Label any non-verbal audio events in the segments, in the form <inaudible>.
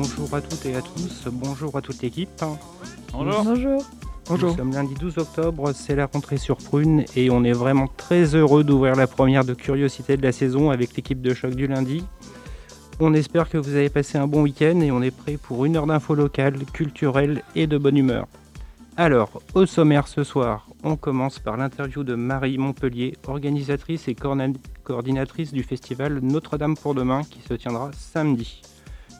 Bonjour à toutes et à tous, bonjour à toute l'équipe. Bonjour. Bonjour. Nous sommes lundi 12 octobre, c'est la rentrée sur Prune et on est vraiment très heureux d'ouvrir la première de Curiosité de la saison avec l'équipe de choc du lundi. On espère que vous avez passé un bon week-end et on est prêt pour une heure d'infos locales, culturelles et de bonne humeur. Alors, au sommaire ce soir, on commence par l'interview de Marie Montpellier, organisatrice et coordinatrice du festival Notre-Dame pour demain qui se tiendra samedi.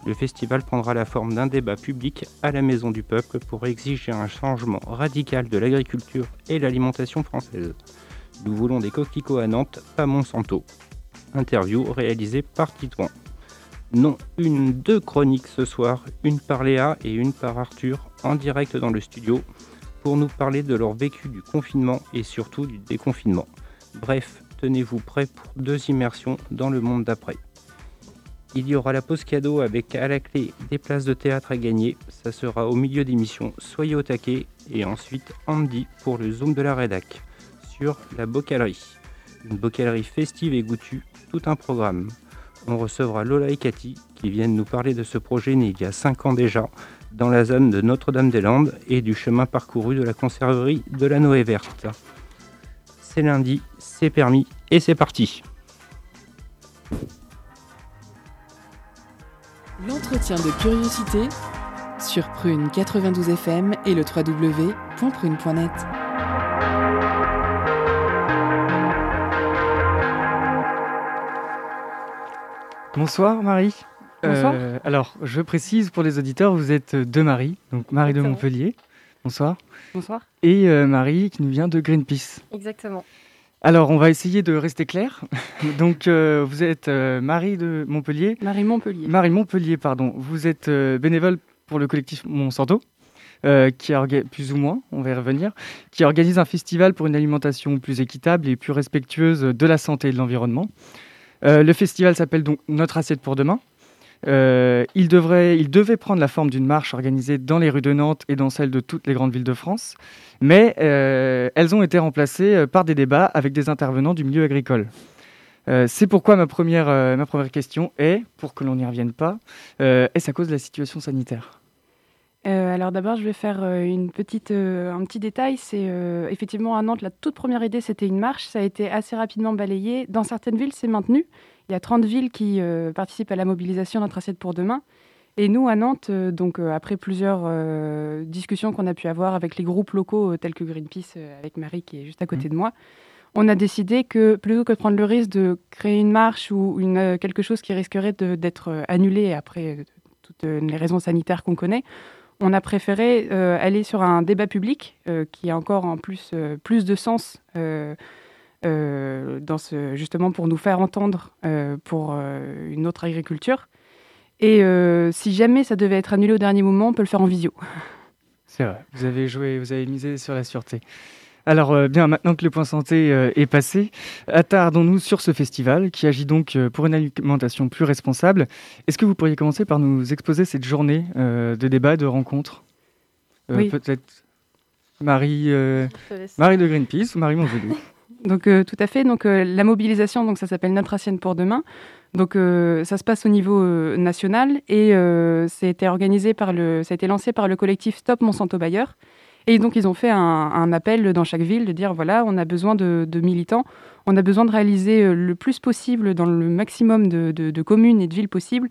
Le festival prendra la forme d'un débat public à la Maison du Peuple pour exiger un changement radical de l'agriculture et l'alimentation française. Nous voulons des coquelicots à Nantes, pas Monsanto. Interview réalisée par Titouan. Non, une, deux chroniques ce soir, une par Léa et une par Arthur, en direct dans le studio, pour nous parler de leur vécu du confinement et surtout du déconfinement. Bref, tenez-vous prêts pour deux immersions dans le monde d'après. Il y aura la pause cadeau avec à la clé des places de théâtre à gagner. Ça sera au milieu d'émission. Soyez au taquet. Et ensuite Andy pour le Zoom de la rédac sur la bocalerie. Une bocalerie festive et goûtue, tout un programme. On recevra Lola et Cathy qui viennent nous parler de ce projet né il y a 5 ans déjà dans la zone de Notre-Dame-des-Landes et du chemin parcouru de la conserverie de la Noé Verte. C'est lundi, c'est permis et c'est parti. L'entretien de curiosité sur Prune 92 FM et le www.prune.net. Bonsoir Marie. Bonsoir. Euh, alors, je précise pour les auditeurs, vous êtes deux Marie, donc Marie de. Montpellier. Bonsoir. Bonsoir. Et euh, Marie qui nous vient de Greenpeace. Exactement. Alors, on va essayer de rester clair. <laughs> donc, euh, vous êtes euh, Marie de Montpellier. Marie Montpellier. Marie Montpellier, pardon. Vous êtes euh, bénévole pour le collectif Monsanto, qui orga- plus ou moins, on va y revenir, qui organise un festival pour une alimentation plus équitable et plus respectueuse de la santé et de l'environnement. Le festival s'appelle donc Notre assiette pour demain. Euh, il, devait prendre la forme d'une marche organisée dans les rues de Nantes et dans celles de toutes les grandes villes de France, mais euh, elles ont été remplacées euh, par des débats avec des intervenants du milieu agricole. Euh, c'est pourquoi ma première, question est, pour que l'on n'y revienne pas, est-ce à cause de la situation sanitaire? Alors d'abord, je vais faire un petit détail. C'est effectivement à Nantes, la toute première idée, c'était une marche. Ça a été assez rapidement balayé. Dans certaines villes, c'est maintenu. Il y a 30 villes qui euh, participent à la mobilisation Notre assiette pour demain. Et nous, à Nantes, euh, donc euh, après plusieurs discussions qu'on a pu avoir avec les groupes locaux tels que Greenpeace, avec Marie qui est juste à côté de moi, on a décidé que plutôt que de prendre le risque de créer une marche ou une, quelque chose qui risquerait d'être annulé après toutes les raisons sanitaires qu'on connaît, on a préféré aller sur un débat public qui a encore en plus plus de sens dans ce, justement pour nous faire entendre euh, pour euh, une autre agriculture. Et euh, si jamais ça devait être annulé au dernier moment, on peut le faire en visio. <laughs> C'est vrai, vous avez joué, vous avez misé sur la sûreté. Alors euh, bien, maintenant que le point santé euh, est passé, attardons-nous sur ce festival qui agit donc euh, pour une alimentation plus responsable. Est-ce que vous pourriez commencer par nous exposer cette journée euh, de débat, de rencontre? Euh, Oui. Peut-être Marie, euh, Marie de Greenpeace ou Marie Montpellier <laughs> Donc euh, tout à fait. Donc euh, la mobilisation, donc ça s'appelle Notre assiette pour demain. Donc euh, ça se passe au niveau national et été organisé par le, ça a été lancé par le collectif Stop Monsanto Bayer. Et donc ils ont fait un, appel dans chaque ville de dire voilà, on a besoin de, militants, on a besoin de réaliser le plus possible dans le maximum de, de- communes et de villes possibles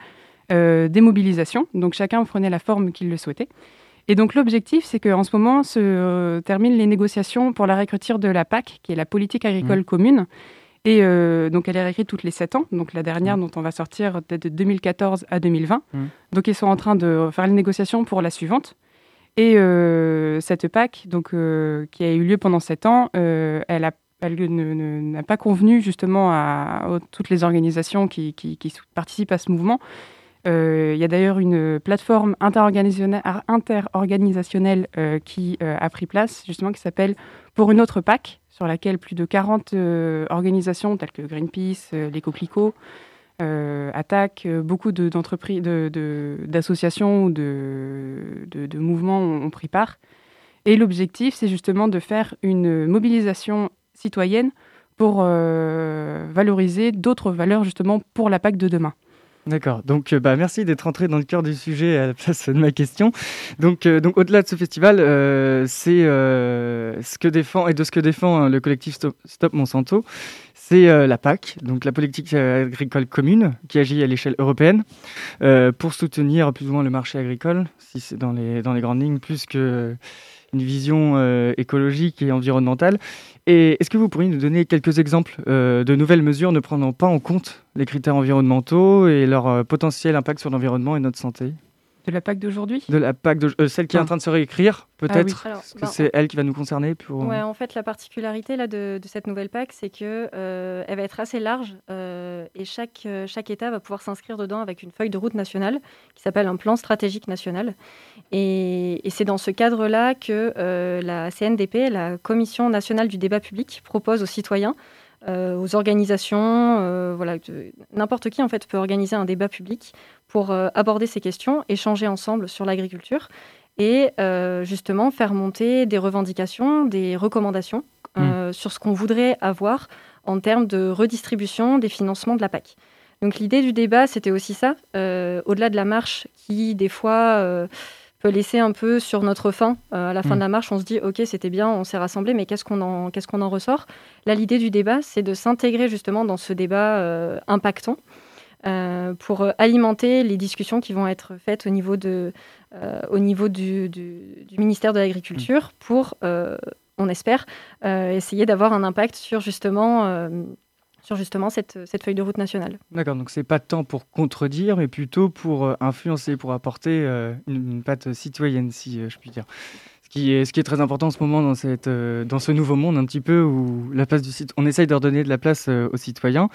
des mobilisations. Donc chacun prenait la forme qu'il le souhaitait. Et donc l'objectif, c'est qu'en ce moment se euh, terminent les négociations pour la réécriture de la PAC, qui est la politique agricole commune. Et euh, donc elle est réécrite toutes les sept ans. Donc la dernière dont on va sortir de 2014 à 2020. Mm. Donc ils sont en train de faire les négociations pour la suivante. Et euh, cette PAC, donc, qui a eu lieu pendant sept ans, elle a n'a pas convenu justement à, à toutes les organisations qui, qui- qui participent à ce mouvement il y a d'ailleurs une plateforme interorganisationnelle qui a pris place, justement, qui s'appelle Pour une autre PAC, sur laquelle plus de 40 organisations telles que Greenpeace, les Coquelicots, euh, attaque, beaucoup d'entreprises, d'associations ou de, mouvements ont, pris part. Et l'objectif, c'est justement de faire une mobilisation citoyenne pour euh, valoriser d'autres valeurs justement pour la PAC de demain. D'accord. Donc, euh, bah, merci d'être entré dans le cœur du sujet à la place de ma question. Donc, donc au-delà de ce festival, c'est ce que défend et de ce que défend hein, le collectif Stop Monsanto, c'est euh, la PAC, donc la politique euh, agricole commune, qui agit à l'échelle européenne euh, pour soutenir plus ou moins le marché agricole, si c'est dans les, dans les grandes lignes, plus qu'une vision écologique et environnementale. Et est-ce que vous pourriez nous donner quelques exemples de nouvelles mesures ne prenant pas en compte les critères environnementaux et leur potentiel impact sur l'environnement et notre santé? De la PAC d'aujourd'hui? De la PAC de euh, celle qui est en train de se réécrire, peut-être ah que ben, c'est elle qui va nous concerner pour... Ouais, en fait, la particularité là, de, cette nouvelle PAC, c'est qu'elle euh, elle va être assez large euh, et chaque, chaque État va pouvoir s'inscrire dedans avec une feuille de route nationale qui s'appelle un plan stratégique national. Et, et c'est dans ce cadre-là que la CNDP, la Commission nationale du débat public, propose aux citoyens aux organisations, voilà, n'importe qui en fait peut organiser un débat public pour euh, aborder ces questions, échanger ensemble sur l'agriculture et euh, justement faire monter des revendications, des recommandations euh, mmh. sur ce qu'on voudrait avoir en termes de redistribution des financements de la PAC. Donc l'idée du débat, c'était aussi ça, au-delà de la marche qui, des fois, peut laisser un peu sur notre faim. à la fin de mmh. la marche, on se dit, OK, c'était bien, on s'est rassemblés, mais qu'est-ce qu'on en, qu'est-ce qu'on en ressort? Là, l'idée du débat, c'est de s'intégrer justement dans ce débat impactant euh, pour euh, alimenter les discussions qui vont être faites au niveau, de, euh, au niveau du, ministère de l'Agriculture mm. pour, on espère, essayer d'avoir un impact sur justement sur justement cette, cette, feuille de route nationale. D'accord, donc c'est pas tant pour contredire, mais plutôt pour influencer, pour apporter une, patte citoyenne, si je puis dire. Ce qui, est, ce qui est très important en ce moment dans, cette, dans ce nouveau monde, un petit peu où la place du site, on essaye de redonner de la place aux citoyens.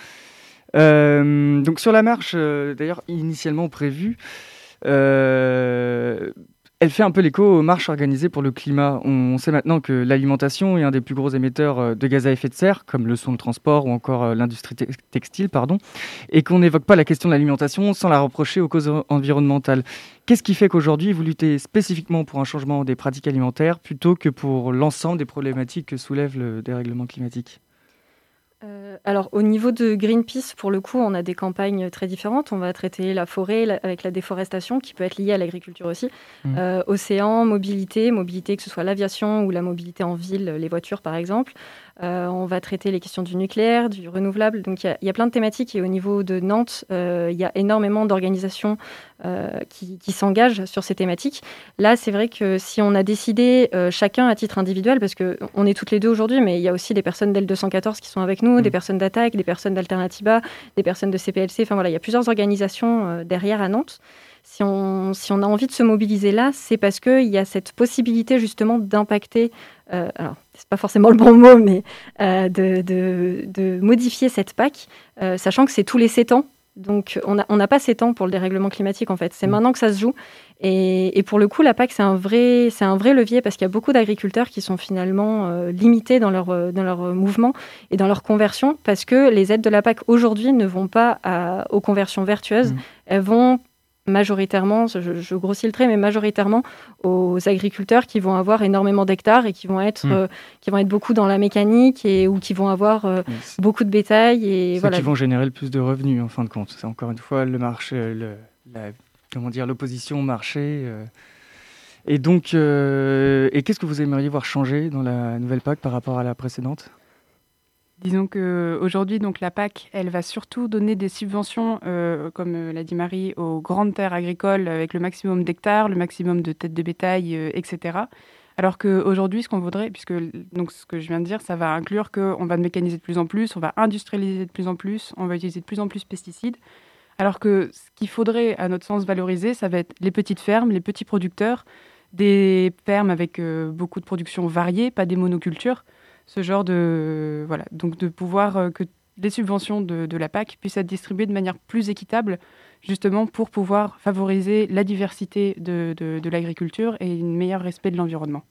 Euh, donc sur la marche, euh, d'ailleurs initialement prévue, euh, elle fait un peu l'écho aux marches organisées pour le climat. On sait maintenant que l'alimentation est un des plus gros émetteurs de gaz à effet de serre, comme le sont le transport ou encore l'industrie textile, pardon, et qu'on n'évoque pas la question de l'alimentation sans la reprocher aux causes environnementales. Qu'est-ce qui fait qu'aujourd'hui, vous luttez spécifiquement pour un changement des pratiques alimentaires plutôt que pour l'ensemble des problématiques que soulève le dérèglement climatique? Euh, alors au niveau de Greenpeace, pour le coup, on a des campagnes très différentes. On va traiter la forêt avec la déforestation, qui peut être liée à l'agriculture aussi. Mmh. Euh, océan, mobilité, mobilité que ce soit l'aviation ou la mobilité en ville, les voitures par exemple. Euh, on va traiter les questions du nucléaire, du renouvelable. Donc il y, a plein de thématiques et au niveau de Nantes, euh, il y a énormément d'organisations euh, qui, s'engagent sur ces thématiques. Là, c'est vrai que si on a décidé chacun à titre individuel, parce qu'on est toutes les deux aujourd'hui, mais il y a aussi des personnes d'L214 qui sont avec nous, des mmh. personnes d'attaque, des personnes d'Alternativa, des personnes de CPLC. Enfin voilà, il y a plusieurs organisations derrière à Nantes si on, si on a envie de se mobiliser là, c'est parce qu'il y a cette possibilité justement d'impacter, euh, alors c'est pas forcément le bon mot, mais euh, de, de, modifier cette PAC, euh, sachant que c'est tous les 7 ans. Donc on n'a on pas 7 ans pour le dérèglement climatique en fait, c'est mmh. maintenant que ça se joue. Et, et pour le coup, la PAC, c'est un, vrai, un vrai levier parce qu'il y a beaucoup d'agriculteurs qui sont finalement euh, limités dans leur, dans leur mouvement et dans leur conversion parce que les aides de la PAC aujourd'hui ne vont pas aux conversions vertueuses, mmh. elles vont majoritairement, je, grossis le trait, mais majoritairement aux agriculteurs qui vont avoir énormément d'hectares et qui vont être, hmm. euh, qui vont être beaucoup dans la mécanique et ou qui vont avoir euh, beaucoup de bétail et voilà. qui vont générer le plus de revenus en fin de compte. C'est encore une fois le marché, le, comment dire, l'opposition au marché. Euh. Et donc, et qu'est-ce que vous aimeriez voir changer dans la nouvelle PAC par rapport à la précédente? Disons qu'aujourd'hui, donc la PAC, elle va surtout donner des subventions, euh, comme euh, l'a dit Marie, aux grandes terres agricoles avec le maximum d'hectares, le maximum de têtes de bétail, euh, etc. Alors qu'aujourd'hui, ce qu'on voudrait, puisque donc ce que je viens de dire, ça va inclure qu'on va mécaniser de plus en plus, on va industrialiser de plus en plus, on va utiliser de plus en plus de pesticides. Alors que ce qu'il faudrait, à notre sens, valoriser, ça va être les petites fermes, les petits producteurs, des fermes avec beaucoup de production variée, pas des monocultures ce genre de voilà donc de pouvoir euh, que les subventions de, la PAC puissent être distribuées de manière plus équitable justement pour pouvoir favoriser la diversité de, de l'agriculture et un meilleur respect de l'environnement.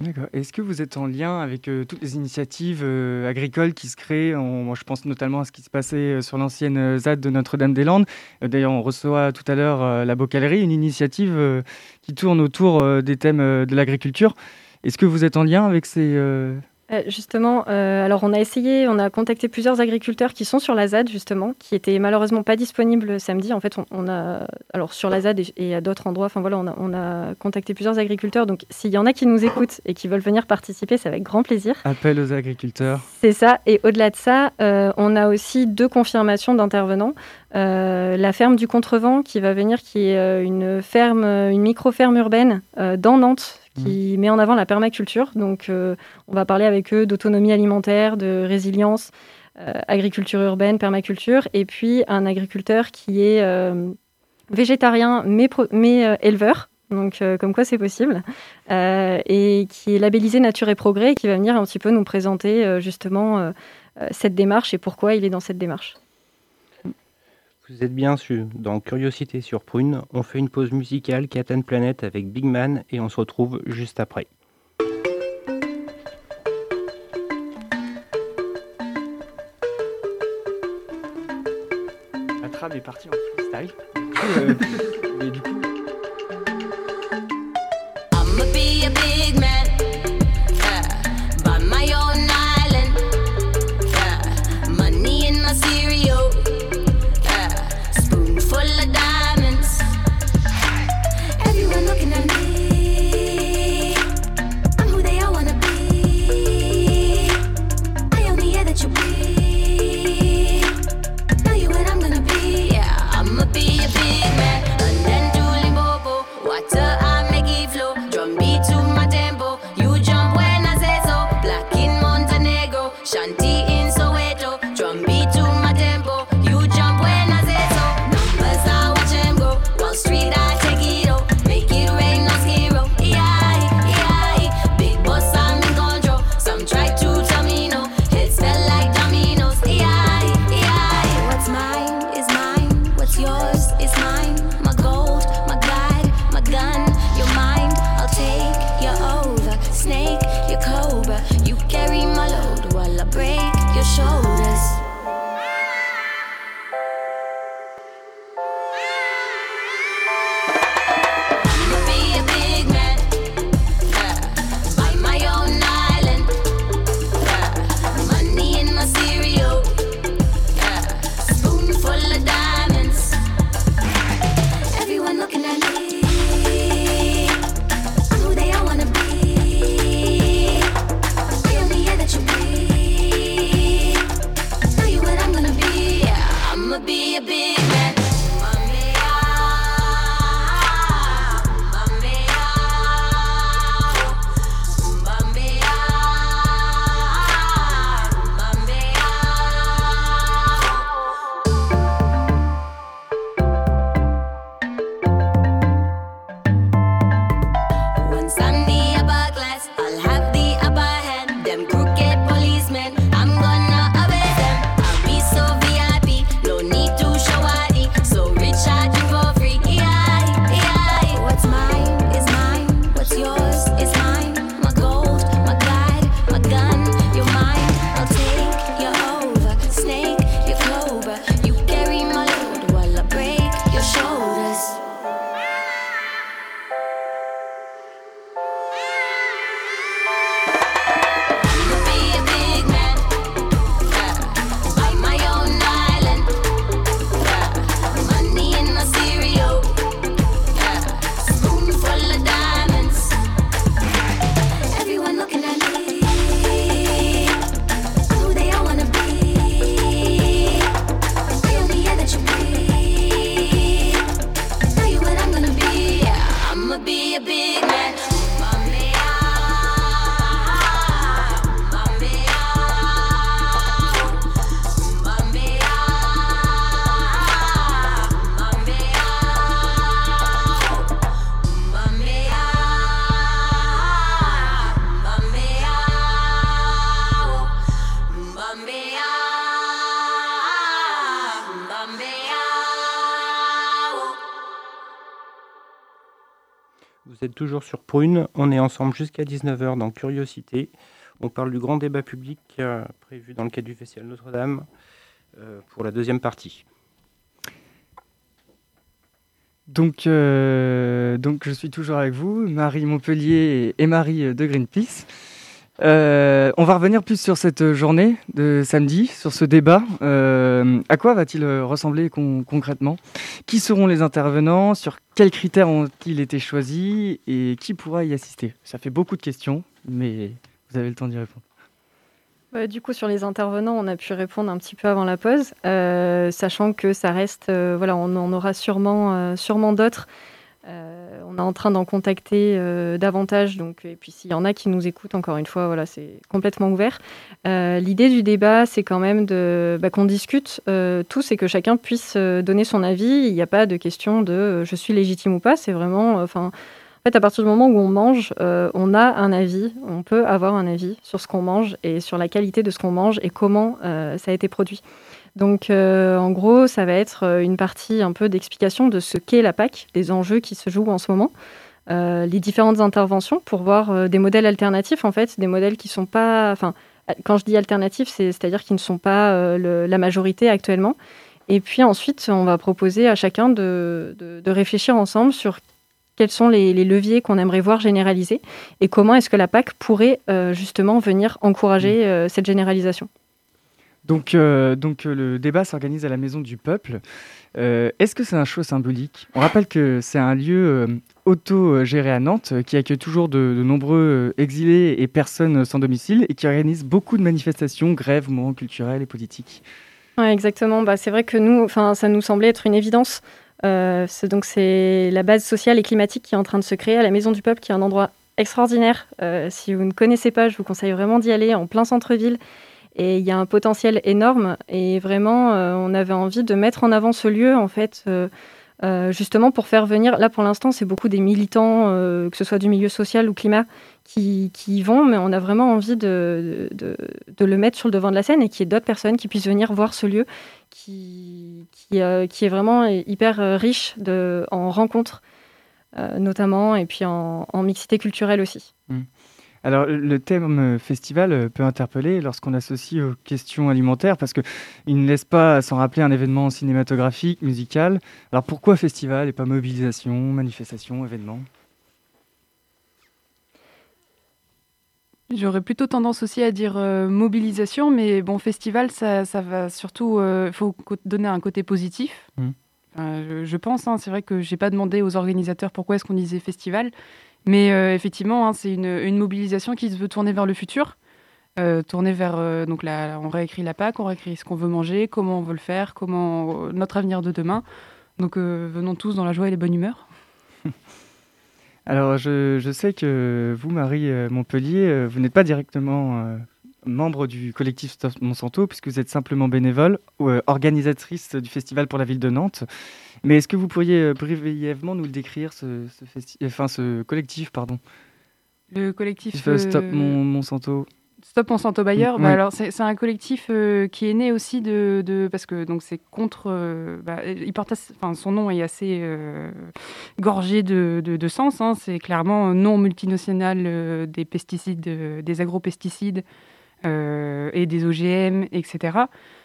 D'accord. Est-ce que vous êtes en lien avec euh, toutes les initiatives euh, agricoles qui se créent Moi, je pense notamment à ce qui se passait sur l'ancienne ZAD de Notre-Dame-des-Landes. D'ailleurs, on reçoit tout à l'heure la Bocalerie, une initiative qui tourne autour des thèmes de l'agriculture. Est-ce que vous êtes en lien avec ces, justement, euh, alors on a essayé, on a contacté plusieurs agriculteurs qui sont sur la ZAD justement, qui étaient malheureusement pas disponibles samedi. En fait, on, a, alors sur la ZAD et, à d'autres endroits, enfin voilà, on a, contacté plusieurs agriculteurs. Donc s'il y en a qui nous écoutent et qui veulent venir participer, c'est avec grand plaisir. Appel aux agriculteurs. C'est ça. Et au-delà de ça, euh, on a aussi deux confirmations d'intervenants. la ferme du Contrevent qui va venir, qui est une ferme, une micro-ferme urbaine dans Nantes, qui met en avant la permaculture. Donc, euh, on va parler avec eux d'autonomie alimentaire, de résilience, euh, agriculture urbaine, permaculture, et puis un agriculteur qui est euh, végétarien mais, mais éleveur. Donc, comme quoi c'est possible, et qui est labellisé Nature et Progrès, et qui va venir un petit peu nous présenter justement cette démarche et pourquoi il est dans cette démarche. Vous êtes bien sûr dans Curiosité sur Prune. On fait une pause musicale Captain Planet avec Big Man et on se retrouve juste après. La trame est partie en freestyle. <laughs> Euh, mais du coup, I. On est ensemble jusqu'à 19h dans Curiosité. On parle du grand débat public prévu dans le cadre du Festival Notre-Dame euh, pour la deuxième partie. Donc, euh, donc, je suis toujours avec vous, Marie Montpellier et Marie de Greenpeace. Euh, on va revenir plus sur cette journée de samedi, sur ce débat. À quoi va-t-il ressembler concrètement? Qui seront les intervenants Sur quels critères ont-ils été choisis Et qui pourra y assister Ça fait beaucoup de questions, mais vous avez le temps d'y répondre. Bah, du coup, sur les intervenants, on a pu répondre un petit peu avant la pause, euh, sachant que ça reste, voilà, on en aura sûrement, sûrement d'autres. Euh, on est en train d'en contacter euh, davantage. Donc, et puis s'il y en a qui nous écoutent, encore une fois, voilà, c'est complètement ouvert. Euh, l'idée du débat, c'est quand même bah, qu'on discute tous et que chacun puisse donner son avis. Il n'y a pas de question de je suis légitime ou pas. C'est vraiment, enfin, en fait, à partir du moment où on mange, on a un avis. On peut avoir un avis sur ce qu'on mange et sur la qualité de ce qu'on mange et comment ça a été produit. Donc, euh, en gros, ça va être euh, une partie un peu d'explication de ce qu'est la PAC, des enjeux qui se jouent en ce moment, euh, les différentes interventions pour voir des modèles alternatifs, en fait, des modèles qui sont pas. Enfin, quand je dis alternatifs, c'est-à-dire qui ne sont pas la majorité actuellement. Et puis ensuite, on va proposer à chacun de, réfléchir ensemble sur quels sont les, leviers qu'on aimerait voir généralisés et comment est-ce que la PAC pourrait justement venir encourager mmh. cette généralisation. Donc, euh, donc euh, le débat s'organise à la Maison du Peuple. Euh, est-ce que c'est un choix symbolique? On rappelle que c'est un lieu auto-géré à Nantes qui accueille toujours de, nombreux exilés et personnes sans domicile et qui organise beaucoup de manifestations, grèves, mouvements culturels et politiques. Exactement. Bah, c'est vrai que nous, ça nous semblait être une évidence. donc c'est la base sociale et climatique qui est en train de se créer à la Maison du Peuple, qui est un endroit extraordinaire. si vous ne connaissez pas, je vous conseille vraiment d'y aller en plein centre-ville. Et il y a un potentiel énorme. Et vraiment, euh, on avait envie de mettre en avant ce lieu, en fait, euh, euh, justement pour faire venir. Là, pour l'instant, c'est beaucoup des militants, que ce soit du milieu social ou climat, qui, qui y vont. Mais on a vraiment envie de, de, le mettre sur le devant de la scène et qu'il y ait d'autres personnes qui puissent venir voir ce lieu qui, qui, qui est vraiment hyper riche de, en rencontres. notamment, et puis en, mixité culturelle aussi. Mmh. Alors, le thème festival peut interpeller lorsqu'on associe aux questions alimentaires, parce qu'il ne laisse pas sans rappeler un événement cinématographique, musical. Alors, pourquoi festival et pas mobilisation, manifestation, événement? J'aurais plutôt tendance aussi à dire euh, mobilisation, mais bon, festival, ça, va surtout. Il euh, faut donner un côté positif. Mmh. je, pense, hein, c'est vrai que j'ai pas demandé aux organisateurs pourquoi est-ce qu'on disait festival. Mais euh, effectivement, hein, c'est une, mobilisation qui se veut tourner vers le futur. Euh, tourner vers euh, donc la, on réécrit la PAC, on réécrit ce qu'on veut manger, comment on veut le faire, comment notre avenir de demain. Donc venons tous dans la joie et les bonnes humeurs. <laughs> Alors je, sais que vous, Marie Montpellier, vous n'êtes pas directement membre du collectif Stop Monsanto, puisque vous êtes simplement bénévole, organisatrice du festival pour la ville de Nantes. Mais est-ce que vous pourriez euh, brièvement nous le décrire, ce, enfin, ce collectif pardon? Le collectif Stop euh, Monsanto. Stop Monsanto Bayer. Bah, alors c'est un collectif euh, qui est né aussi de, de parce que donc c'est contre. bah, il porte, enfin son nom est assez gorgé de, de, de sens. Hein. c'est clairement non multinational des pesticides, des agropesticides et des OGM, etc.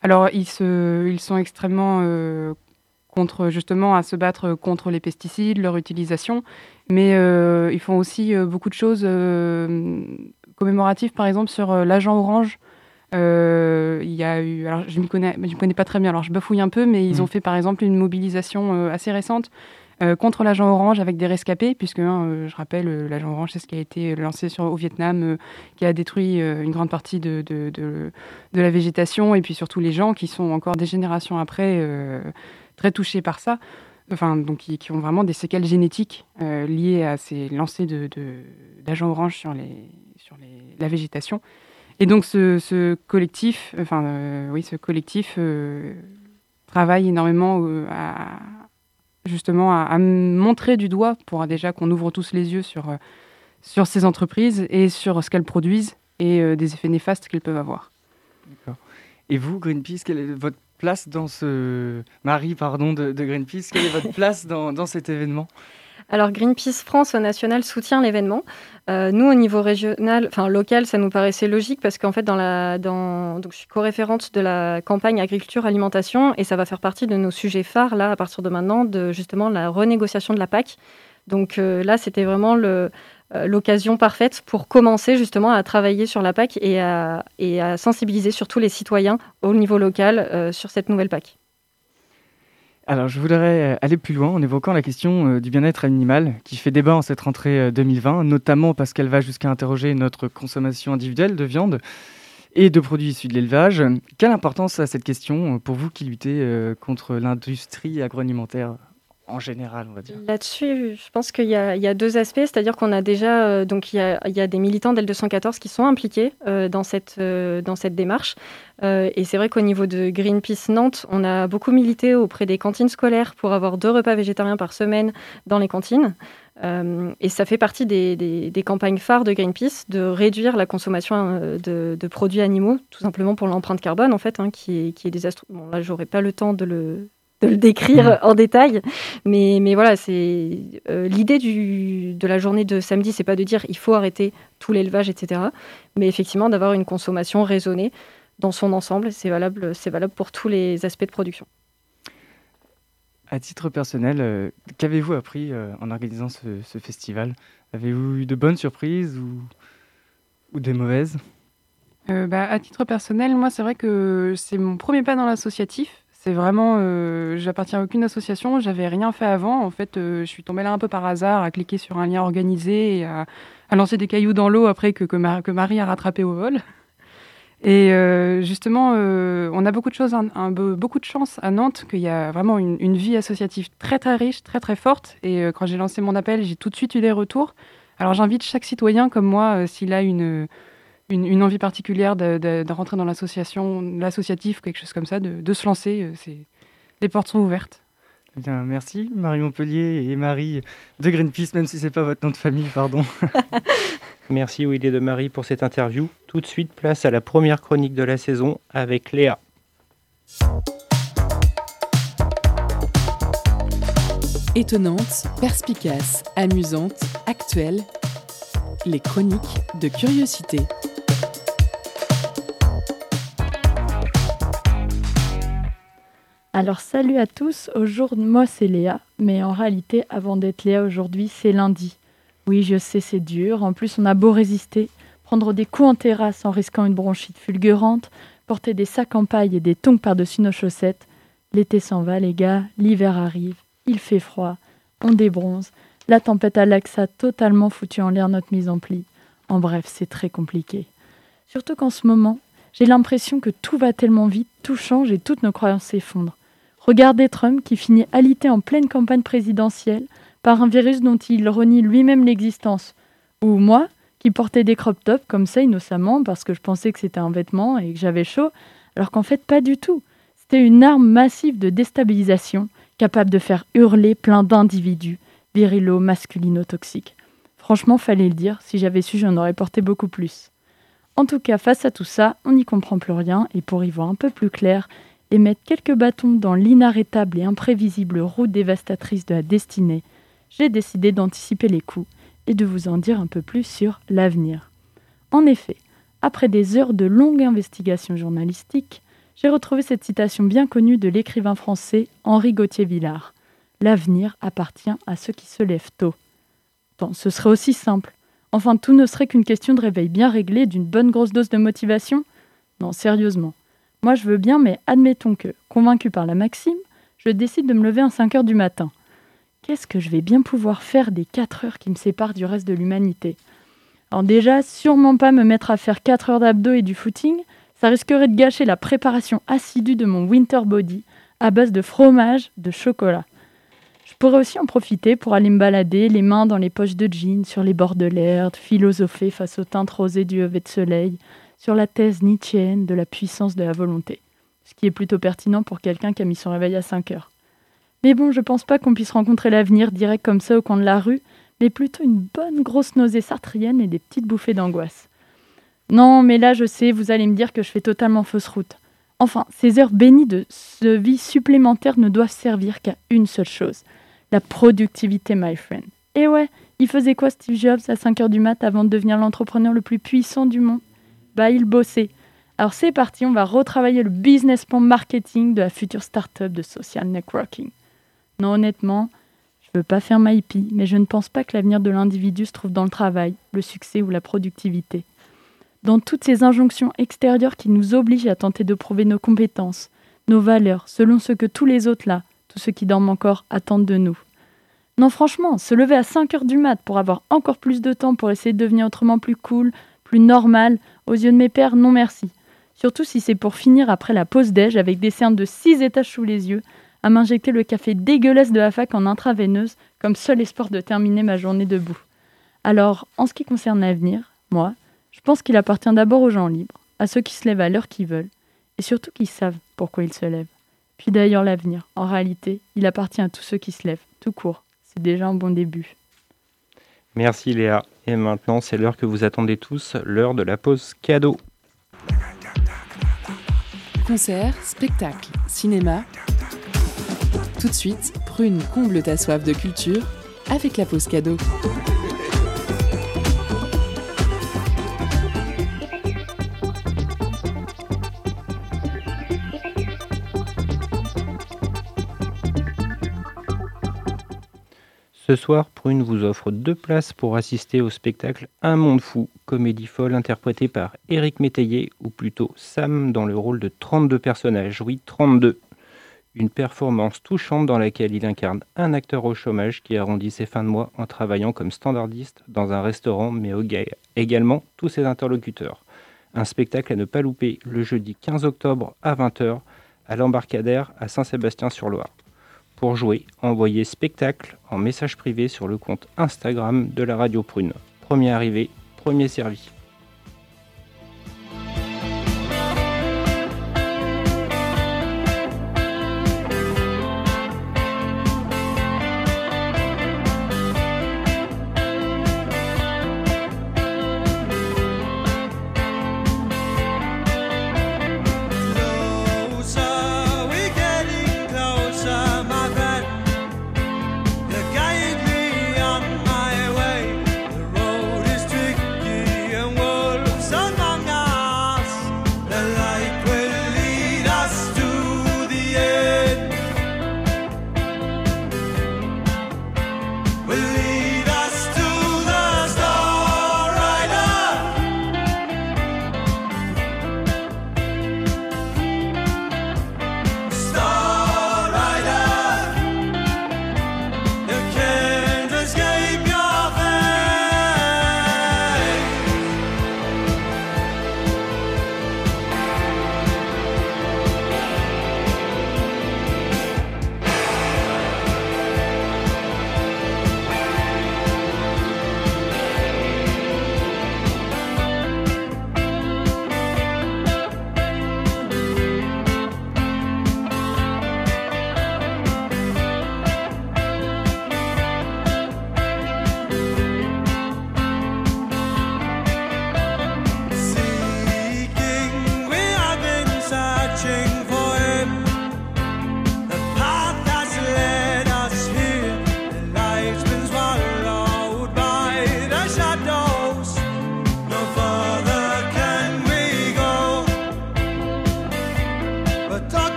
Alors ils se, ils sont extrêmement contre justement à se battre contre les pesticides, leur utilisation, mais euh, ils font aussi euh, beaucoup de choses euh, commémoratives, par exemple sur l'agent orange. il y a eu, alors je ne connais, je connais pas très bien, alors je bafouille un peu, mais ils mmh. ont fait par exemple une mobilisation assez récente contre l'agent orange avec des rescapés, puisque hein, je rappelle, l'agent orange, c'est ce qui a été lancé sur, au Vietnam, qui a détruit une grande partie de, de, de, de, la végétation, et puis surtout les gens qui sont encore des générations après très touchés par ça, enfin, donc qui, ont vraiment des séquelles génétiques euh, liées à ces lancers d'agents de, orange sur, les, sur les, la végétation. Et donc ce, collectif, enfin euh, oui, ce collectif euh, travaille énormément à justement à, montrer du doigt pour déjà qu'on ouvre tous les yeux sur sur ces entreprises et sur ce qu'elles produisent et des effets néfastes qu'elles peuvent avoir. Et vous, Greenpeace, quel est votre place dans ce. Marie, pardon, de, Greenpeace, quelle est votre place dans, dans cet événement? Alors Greenpeace France au national soutient l'événement. Euh, nous, au niveau régional, enfin local, ça nous paraissait logique parce qu'en fait, dans la, dans, donc je suis co-référente de la campagne agriculture alimentation et ça va faire partie de nos sujets phares là à partir de maintenant de justement la renégociation de la PAC. Donc euh, là, c'était vraiment le, l'occasion parfaite pour commencer justement à travailler sur la PAC et à, sensibiliser surtout les citoyens au niveau local sur cette nouvelle PAC. Alors, je voudrais euh, aller plus loin en évoquant la question euh, du bien-être animal qui fait débat en cette rentrée 2020, euh, notamment parce qu'elle va jusqu'à interroger notre consommation individuelle de viande et de produits issus de l'élevage. Quelle importance a cette question pour vous qui luttez contre l'industrie agroalimentaire? En général, on va dire Là-dessus, je pense qu'il y, a deux aspects, c'est-à-dire qu'on a déjà, euh, donc il y a, des militants d'L214 qui sont impliqués euh, dans, cette, euh, dans cette démarche. et c'est vrai qu'au niveau de Greenpeace Nantes, on a beaucoup milité auprès des cantines scolaires pour avoir deux repas végétariens par semaine dans les cantines. et ça fait partie des, campagnes phares de Greenpeace de réduire la consommation de, produits animaux, tout simplement pour l'empreinte carbone, en fait, hein, qui, est, qui est désastreux. Bon, là, j'aurais pas le temps de le, de le décrire mm. en détail. Mais, mais voilà, c'est euh, l'idée de la journée de samedi, c'est pas de dire il faut arrêter tout l'élevage, etc. Mais effectivement d'avoir une consommation raisonnée dans son ensemble. C'est valable, c'est valable pour tous les aspects de production. À titre personnel, euh, qu'avez-vous appris euh, en organisant ce, festival? Avez-vous eu de bonnes surprises ou, ou des mauvaises? Bah, À titre personnel, moi, c'est vrai que c'est mon premier pas dans l'associatif. C'est vraiment, euh, j'appartiens à aucune association, j'avais rien fait avant. En fait, euh, je suis tombée là un peu par hasard, à cliquer sur un lien organisé et à, lancer des cailloux dans l'eau après que, que, Marie a rattrapé au vol. Et euh, justement, on a beaucoup de choses, beaucoup de chance à Nantes, qu'il y a vraiment une, une, vie associative très très riche, très très forte. Et quand j'ai lancé mon appel, j'ai tout de suite eu des retours. Alors j'invite chaque citoyen comme moi, s'il a une une, envie particulière de, rentrer dans l'association, l'associatif, quelque chose comme ça, de, se lancer. Euh, c'est, les portes sont ouvertes. Eh bien, merci Marie Montpellier et Marie de Greenpeace, même si c'est pas votre nom de famille, pardon. <laughs> merci Willy de Marie pour cette interview. Tout de suite, place à la première chronique de la saison avec Léa. Étonnante, perspicace, amusante, actuelle, les chroniques de curiosité. Alors salut à tous, aujourd'hui moi c'est Léa, mais en réalité avant d'être Léa aujourd'hui c'est lundi. Oui je sais c'est dur, en plus on a beau résister, prendre des coups en terrasse en risquant une bronchite fulgurante, porter des sacs en paille et des tongs par-dessus nos chaussettes. L'été s'en va les gars, l'hiver arrive, il fait froid, on débronze, la tempête à l'Axa totalement foutu en l'air notre mise en pli. En bref c'est très compliqué. Surtout qu'en ce moment, j'ai l'impression que tout va tellement vite, tout change et toutes nos croyances s'effondrent. Regardez Trump qui finit alité en pleine campagne présidentielle par un virus dont il renie lui-même l'existence. Ou moi, qui portais des crop tops comme ça innocemment parce que je pensais que c'était un vêtement et que j'avais chaud, alors qu'en fait pas du tout. C'était une arme massive de déstabilisation capable de faire hurler plein d'individus, virilo, masculino, toxiques. Franchement, fallait le dire, si j'avais su, j'en aurais porté beaucoup plus. En tout cas, face à tout ça, on n'y comprend plus rien, et pour y voir un peu plus clair, et mettre quelques bâtons dans l'inarrêtable et imprévisible route dévastatrice de la destinée, j'ai décidé d'anticiper les coups et de vous en dire un peu plus sur l'avenir. En effet, après des heures de longue investigation journalistique, j'ai retrouvé cette citation bien connue de l'écrivain français Henri Gauthier-Villard. L'avenir appartient à ceux qui se lèvent tôt. Bon, ce serait aussi simple. Enfin, tout ne serait qu'une question de réveil bien réglé, d'une bonne grosse dose de motivation? Non, sérieusement. Moi, je veux bien, mais admettons que, convaincu par la maxime, je décide de me lever à 5 heures du matin. Qu'est-ce que je vais bien pouvoir faire des 4 heures qui me séparent du reste de l'humanité? Alors déjà, sûrement pas me mettre à faire 4 heures d'abdos et du footing, ça risquerait de gâcher la préparation assidue de mon winter body à base de fromage, de chocolat. Je pourrais aussi en profiter pour aller me balader, les mains dans les poches de jeans, sur les bords de l'air, philosopher face aux teintes rosées du lever de soleil, sur la thèse nietzschéenne de la puissance de la volonté, ce qui est plutôt pertinent pour quelqu'un qui a mis son réveil à 5 heures. Mais bon, je pense pas qu'on puisse rencontrer l'avenir direct comme ça au coin de la rue, mais plutôt une bonne grosse nausée sartrienne et des petites bouffées d'angoisse. Non, mais là, je sais, vous allez me dire que je fais totalement fausse route. Enfin, ces heures bénies de vie supplémentaire ne doivent servir qu'à une seule chose la productivité, my friend. Et ouais, il faisait quoi Steve Jobs à 5h du mat avant de devenir l'entrepreneur le plus puissant du monde? Bah, il bossait. Alors c'est parti, on va retravailler le business plan marketing de la future startup de social networking. Non, honnêtement, je veux pas faire ma hippie, mais je ne pense pas que l'avenir de l'individu se trouve dans le travail, le succès ou la productivité. Dans toutes ces injonctions extérieures qui nous obligent à tenter de prouver nos compétences, nos valeurs, selon ce que tous les autres là, tous ceux qui dorment encore, attendent de nous. Non, franchement, se lever à 5 heures du mat pour avoir encore plus de temps pour essayer de devenir autrement plus cool, plus normal, aux yeux de mes pères, non merci. Surtout si c'est pour finir après la pause déj avec des cernes de 6 étages sous les yeux, à m'injecter le café dégueulasse de la fac en intraveineuse comme seul espoir de terminer ma journée debout. Alors, en ce qui concerne l'avenir, moi, je pense qu'il appartient d'abord aux gens libres, à ceux qui se lèvent à l'heure qu'ils veulent, et surtout qui savent pourquoi ils se lèvent. Puis d'ailleurs l'avenir, en réalité, il appartient à tous ceux qui se lèvent, tout court. C'est déjà un bon début. Merci Léa. Et maintenant, c'est l'heure que vous attendez tous, l'heure de la pause cadeau. Concert, spectacle, cinéma. Tout de suite, Prune comble ta soif de culture avec la pause cadeau. Ce soir, Prune vous offre deux places pour assister au spectacle Un monde fou, comédie folle interprétée par Éric Métayer, ou plutôt Sam, dans le rôle de 32 personnages. Oui, 32. Une performance touchante dans laquelle il incarne un acteur au chômage qui arrondit ses fins de mois en travaillant comme standardiste dans un restaurant, mais également tous ses interlocuteurs. Un spectacle à ne pas louper le jeudi 15 octobre à 20h à l'embarcadère à Saint-Sébastien-sur-Loire. Pour jouer, envoyez spectacle en message privé sur le compte Instagram de la Radio Prune. Premier arrivé, premier servi.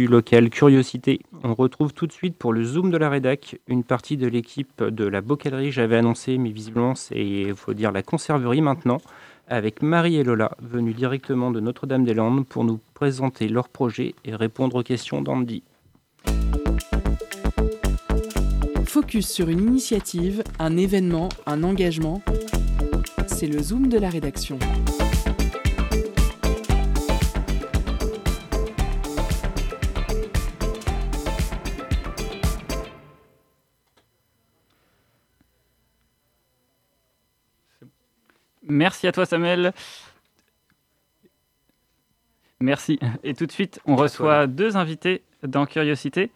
L'actu locale curiosité. On retrouve tout de suite pour le Zoom de la rédac une partie de l'équipe de la bocalerie, j'avais annoncé, mais visiblement c'est, il faut dire, la conserverie maintenant, avec Marie et Lola, venues directement de Notre-Dame-des-Landes pour nous présenter leur projet et répondre aux questions d'Andy. Focus sur une initiative, un événement, un engagement. C'est le Zoom de la rédaction. Merci à toi Samuel. Merci. Et tout de suite, on reçoit deux invités dans Curiosité.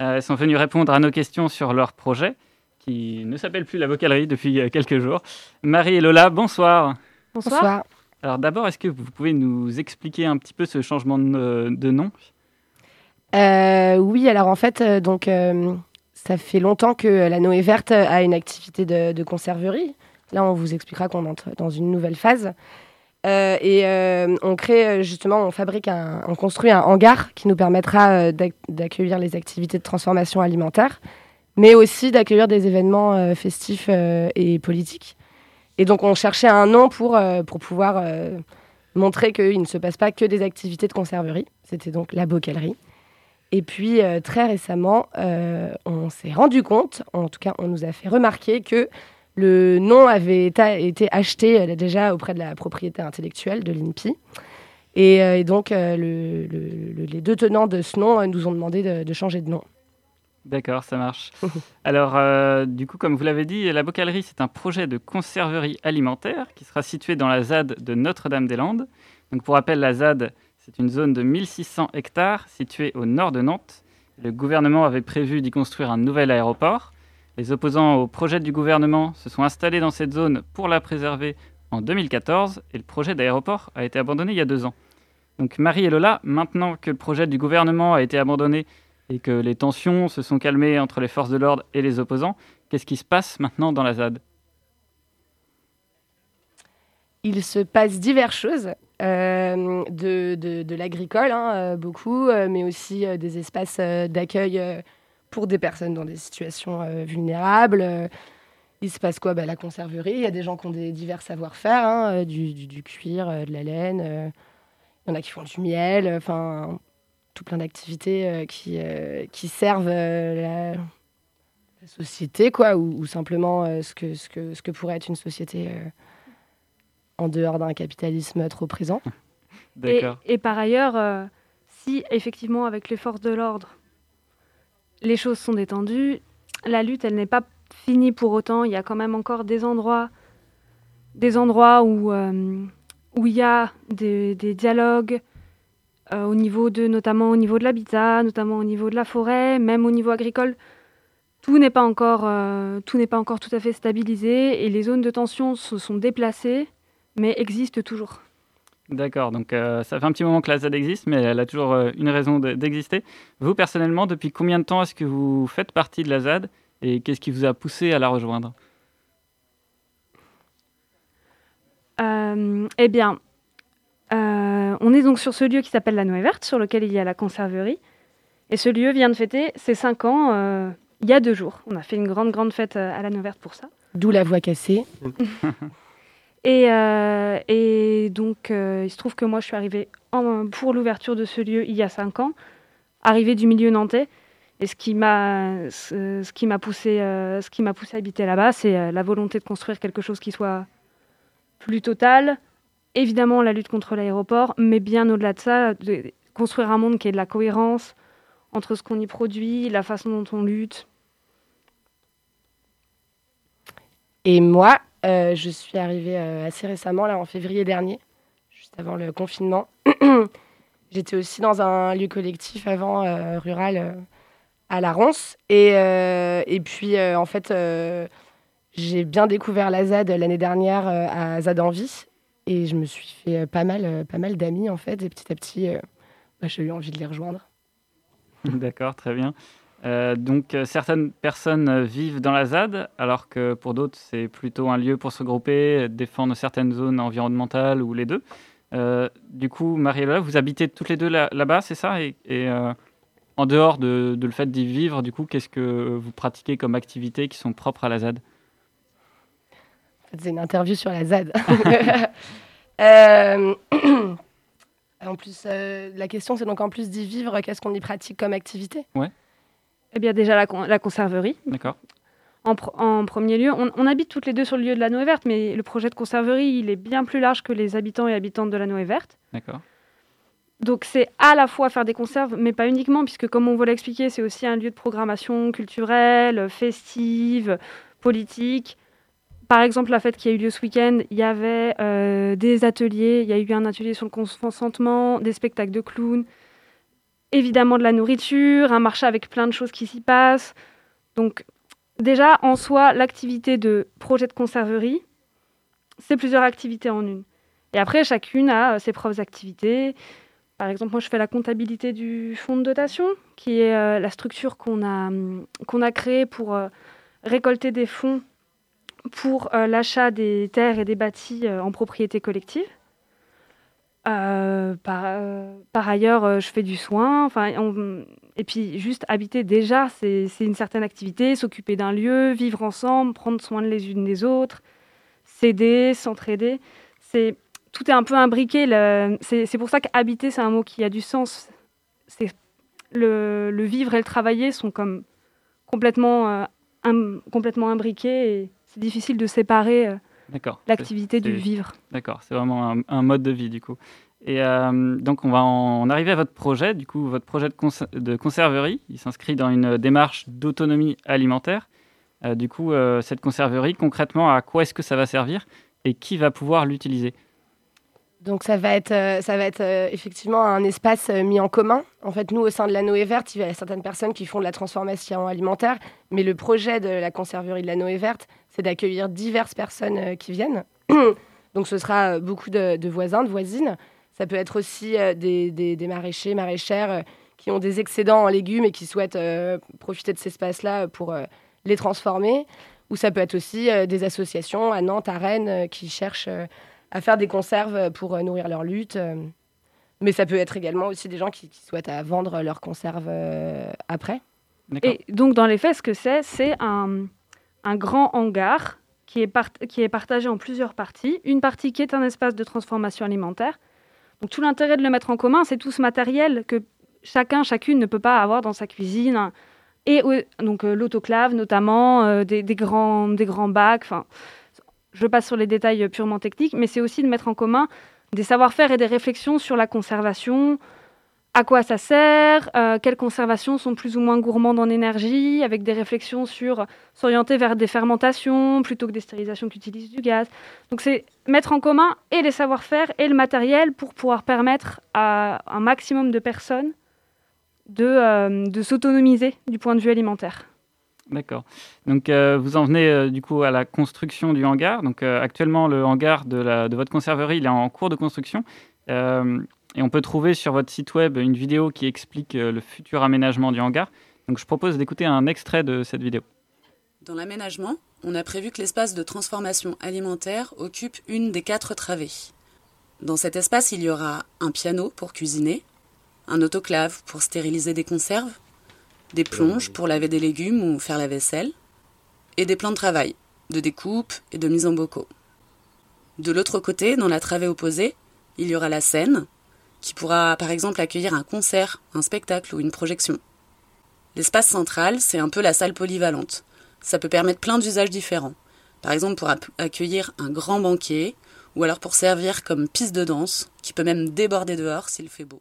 Euh, elles sont venues répondre à nos questions sur leur projet, qui ne s'appelle plus la vocalerie depuis euh, quelques jours. Marie et Lola, bonsoir. Bonsoir. Alors d'abord, est-ce que vous pouvez nous expliquer un petit peu ce changement de, de nom? Euh, oui, alors en fait, euh, donc, euh, ça fait longtemps que la Noé Verte a une activité de, de conserverie. Là, on vous expliquera qu'on entre dans une nouvelle phase. Euh, et euh, on crée euh, justement, on fabrique, on construit un hangar qui nous permettra d'ac- d'accueillir les activités de transformation alimentaire, mais aussi d'accueillir des événements festifs et politiques. Et donc, on cherchait un nom pour, pour pouvoir montrer qu'il ne se passe pas que des activités de conserverie. C'était donc la bocalerie. Et puis, très récemment, on s'est rendu compte, en tout cas, on nous a fait remarquer que le nom avait été, acheté euh, déjà auprès de la propriété intellectuelle de l'INPI. Et, euh, et donc, euh, le- le- le- les deux tenants de ce nom nous ont demandé de, de changer de nom. D'accord, ça marche. <laughs> Alors, euh, du coup, comme vous l'avez dit, la Bocalerie, c'est un projet de conserverie alimentaire qui sera situé dans la ZAD de Notre-Dame-des-Landes. Donc, pour rappel, la ZAD, c'est une zone de 1600 hectares située au nord de Nantes. Le gouvernement avait prévu d'y construire un nouvel aéroport. Les opposants au projet du gouvernement se sont installés dans cette zone pour la préserver en 2014 et le projet d'aéroport a été abandonné il y a deux ans. Donc Marie et Lola, maintenant que le projet du gouvernement a été abandonné et que les tensions se sont calmées entre les forces de l'ordre et les opposants, qu'est-ce qui se passe maintenant dans la ZAD? Il se passe diverses choses, euh, de, l'agricole, hein, euh, beaucoup, euh, mais aussi des espaces d'accueil pour des personnes dans des situations euh, vulnérables. Euh, il se passe quoi? Bah, La conserverie, il y a des gens qui ont des divers savoir-faire, hein, euh, du, du- du cuir, euh, de la laine, euh, il y en a qui font du miel, enfin, tout plein d'activités euh, qui, euh, qui servent euh, la, la société, quoi, ou, ou simplement euh, ce, que, ce, que, ce que pourrait être une société euh, en dehors d'un capitalisme trop présent. Et, D'accord. et par ailleurs, euh, si effectivement avec les forces de l'ordre, les choses sont détendues, la lutte, elle n'est pas finie pour autant. Il y a quand même encore des endroits, des endroits où euh, où il y a des, dialogues euh, au niveau de, notamment au niveau de l'habitat, notamment au niveau de la forêt, même au niveau agricole. Tout n'est pas encore, euh, tout n'est pas encore tout à fait stabilisé et les zones de tension se sont déplacées, mais existent toujours. D'accord, donc euh, ça fait un petit moment que la ZAD existe, mais elle a toujours euh, une raison de- d'exister. Vous, personnellement, depuis combien de temps est-ce que vous faites partie de la ZAD et qu'est-ce qui vous a poussé à la rejoindre? Euh, eh bien, euh, on est donc sur ce lieu qui s'appelle la Noé Verte, sur lequel il y a la conserverie. Et ce lieu vient de fêter ses 5 ans euh, il y a deux jours. On a fait une grande, grande fête à la Noé Verte pour ça. D'où la voix cassée. <laughs> Et, euh, et donc, euh, il se trouve que moi, je suis arrivée pour l'ouverture de ce lieu il y a 5 ans, arrivée du milieu nantais. Et ce qui m'a, ce, qui m'a poussé, euh, ce qui m'a poussé à habiter là-bas, c'est la volonté de construire quelque chose qui soit plus total. Évidemment, la lutte contre l'aéroport, mais bien au-delà de ça, de construire un monde qui ait de la cohérence entre ce qu'on y produit, la façon dont on lutte. Et moi, euh, je suis arrivée euh, assez récemment, là en février dernier, juste avant le confinement. <clears throat> J'étais aussi dans un lieu collectif avant, euh, rural, à la Ronce. Et, et puis, en fait, j'ai bien découvert la ZAD l'année dernière à ZAD Envie. Et je me suis fait pas mal, pas mal d'amis, en fait. Et petit à petit, bah, j'ai eu envie de les rejoindre. <laughs> D'accord, très bien. Euh, donc, euh, certaines personnes vivent dans la ZAD, alors que pour d'autres, c'est plutôt un lieu pour se regrouper, euh, défendre certaines zones environnementales ou les deux. Euh, du coup, Marie-Lola, vous habitez toutes les deux là- là-bas, c'est ça? Et, et, euh, en dehors de, le fait d'y vivre, du coup, qu'est-ce que vous pratiquez comme activités qui sont propres à la ZAD? C'est une interview sur la ZAD. <laughs> <laughs> <clears throat> En plus, la question, c'est donc en plus d'y vivre, qu'est-ce qu'on y pratique comme activité? Ouais. Eh bien, déjà la, la conserverie. D'accord. En, premier lieu, on, habite toutes les deux sur le lieu de la Noé Verte, mais le projet de conserverie, il est bien plus large que les habitants et habitantes de la Noé Verte. D'accord. Donc c'est à la fois faire des conserves, mais pas uniquement, puisque comme on vous l'a expliqué, c'est aussi un lieu de programmation culturelle, festive, politique. Par exemple, la fête qui a eu lieu ce week-end, il y avait euh, des ateliers, il y a eu un atelier sur le consentement, des spectacles de clowns, évidemment de la nourriture, un marché avec plein de choses qui s'y passent. Donc déjà, en soi, l'activité de projet de conserverie, c'est plusieurs activités en une. Et après, chacune a euh, ses propres activités. Par exemple, moi, je fais la comptabilité du fonds de dotation, qui est euh, la structure qu'on a, hum, a créée pour euh, récolter des fonds pour l'achat des terres et des bâtis en propriété collective. Par, par, ailleurs, je fais du soin. Enfin, et puis, juste habiter déjà, c'est une certaine activité. S'occuper d'un lieu, vivre ensemble, prendre soin les unes des autres, s'aider, s'entraider. C'est tout est un peu imbriqué. C'est pour ça qu'habiter, c'est un mot qui a du sens. C'est le, vivre et le travailler sont comme complètement, euh, complètement imbriqués c'est difficile de séparer euh, l'activité du vivre. D'accord, c'est vraiment un, mode de vie du coup. Et euh, donc on va en arriver à votre projet, du coup votre projet de, de conserverie, il s'inscrit dans une démarche d'autonomie alimentaire. du coup, cette conserverie, concrètement, à quoi est-ce que ça va servir et qui va pouvoir l'utiliser? Donc ça va être, euh, ça va être euh, effectivement un espace euh, mis en commun. En fait, nous, au sein de la Noé Verte, il y a certaines personnes qui font de la transformation alimentaire, mais le projet de la conserverie de la Noé Verte, c'est d'accueillir diverses personnes qui viennent. <clears throat> Donc ce sera beaucoup de, voisins, de voisines. Ça peut être aussi des, des, maraîchers, maraîchères qui ont des excédents en légumes et qui souhaitent profiter de ces espaces-là pour les transformer. Ou ça peut être aussi des associations à Nantes, à Rennes, qui cherchent à faire des conserves pour euh, nourrir leur lutte. Euh. Mais ça peut être également aussi des gens qui, souhaitent à vendre leurs conserves euh, après. Et donc, dans les faits, ce que c'est, c'est un, un, grand hangar qui est, partagé en plusieurs parties. Une partie qui est un espace de transformation alimentaire. Donc, tout l'intérêt de le mettre en commun, c'est tout ce matériel que chacun, chacune ne peut pas avoir dans sa cuisine. Et donc, l'autoclave, notamment, des, des, grands, des grands bacs. Je passe sur les détails purement techniques, mais c'est aussi de mettre en commun des savoir-faire et des réflexions sur la conservation, à quoi ça sert, euh, quelles conservations sont plus ou moins gourmandes en énergie, avec des réflexions sur s'orienter vers des fermentations plutôt que des stérilisations qui utilisent du gaz. Donc c'est mettre en commun et les savoir-faire et le matériel pour pouvoir permettre à un maximum de personnes de, euh, s'autonomiser du point de vue alimentaire. D'accord. Donc euh, vous en venez du coup à la construction du hangar. Donc actuellement le hangar de, de, votre conserverie il est en cours de construction et on peut trouver sur votre site web une vidéo qui explique le futur aménagement du hangar. Donc je propose d'écouter un extrait de cette vidéo. Dans l'aménagement, on a prévu que l'espace de transformation alimentaire occupe une des quatre travées. Dans cet espace, il y aura un piano pour cuisiner, un autoclave pour stériliser des conserves, des plonges pour laver des légumes ou faire la vaisselle, et des plans de travail, de découpe et de mise en bocaux. De l'autre côté, dans la travée opposée, il y aura la scène, qui pourra par exemple accueillir un concert, un spectacle ou une projection. L'espace central, c'est un peu la salle polyvalente. Ça peut permettre plein d'usages différents. Par exemple pour accueillir un grand banquet, ou alors pour servir comme piste de danse, qui peut même déborder dehors s'il fait beau.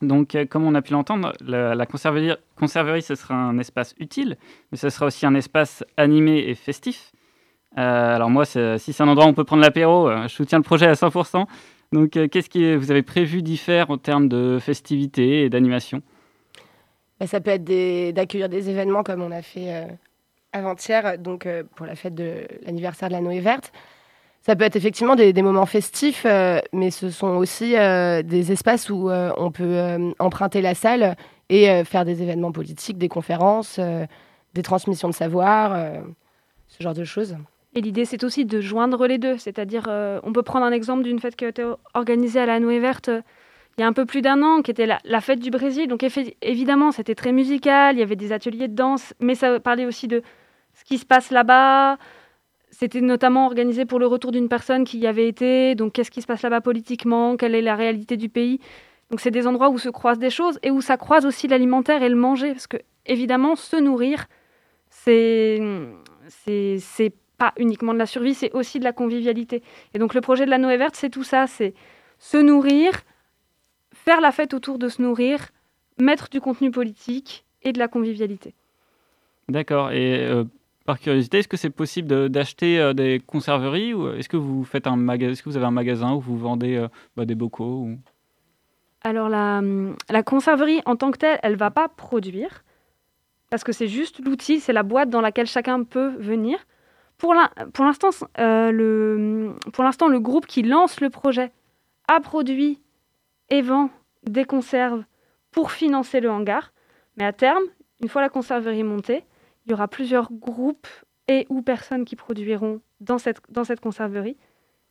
Donc, euh, comme on a pu l'entendre, la, conserverie, ce sera un espace utile, mais ce sera aussi un espace animé et festif. Euh, alors moi, si c'est un endroit où on peut prendre l'apéro, euh, je soutiens le projet à 100%. Donc, qu'est-ce que vous avez prévu d'y faire en termes de festivités et d'animation? Bah, Ça peut être d'accueillir des événements comme on a fait avant-hier, donc pour la fête de l'anniversaire de la Noé Verte. Ça peut être effectivement des, moments festifs, euh, mais ce sont aussi euh, des espaces où euh, on peut emprunter la salle et faire des événements politiques, des conférences, des transmissions de savoir, ce genre de choses. Et l'idée, c'est aussi de joindre les deux. C'est-à-dire, on peut prendre un exemple d'une fête qui a été organisée à la Noé Verte il y a un peu plus d'un an, qui était la, fête du Brésil. Donc évidemment, c'était très musical, il y avait des ateliers de danse, mais ça parlait aussi de ce qui se passe là-bas. C'était notamment organisé pour le retour d'une personne qui y avait été. Donc qu'est-ce qui se passe là-bas politiquement? Quelle est la réalité du pays? Donc c'est des endroits où se croisent des choses et où ça croise aussi l'alimentaire et le manger. Parce que évidemment, se nourrir, c'est pas uniquement de la survie, c'est aussi de la convivialité. Et donc le projet de la Noé Verte, c'est tout ça, c'est se nourrir, faire la fête autour de se nourrir, mettre du contenu politique et de la convivialité. D'accord. Et euh, par curiosité, est-ce que c'est possible d'acheter euh, des conserveries ou est-ce que vous faites un magasin, est-ce que vous avez un magasin où vous vendez euh, bah, des bocaux ou... Alors la, la, conserverie en tant que telle, elle va pas produire parce que c'est juste l'outil, c'est la boîte dans laquelle chacun peut venir. Pour l'instant, le, pour l'instant, le groupe qui lance le projet a produit et vend des conserves pour financer le hangar. Mais à terme, une fois la conserverie montée, il y aura plusieurs groupes et ou personnes qui produiront dans cette, dans cette conserverie.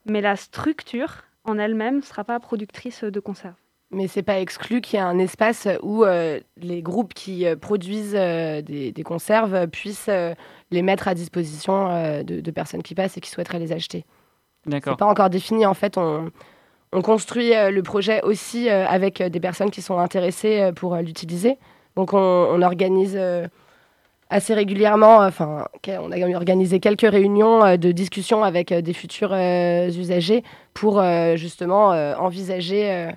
Mais la structure en elle-même ne sera pas productrice de conserves. Mais c'est pas exclu qu'il y ait un espace où euh, les groupes qui euh, produisent euh, des, conserves puissent les mettre à disposition de, de, personnes qui passent et qui souhaiteraient les acheter. D'accord. C'est pas encore défini. En fait, on, on construit le projet aussi avec des personnes qui sont intéressées pour l'utiliser. Donc on, organise assez régulièrement, enfin, on a organisé quelques réunions de discussion avec des futurs usagers pour justement envisager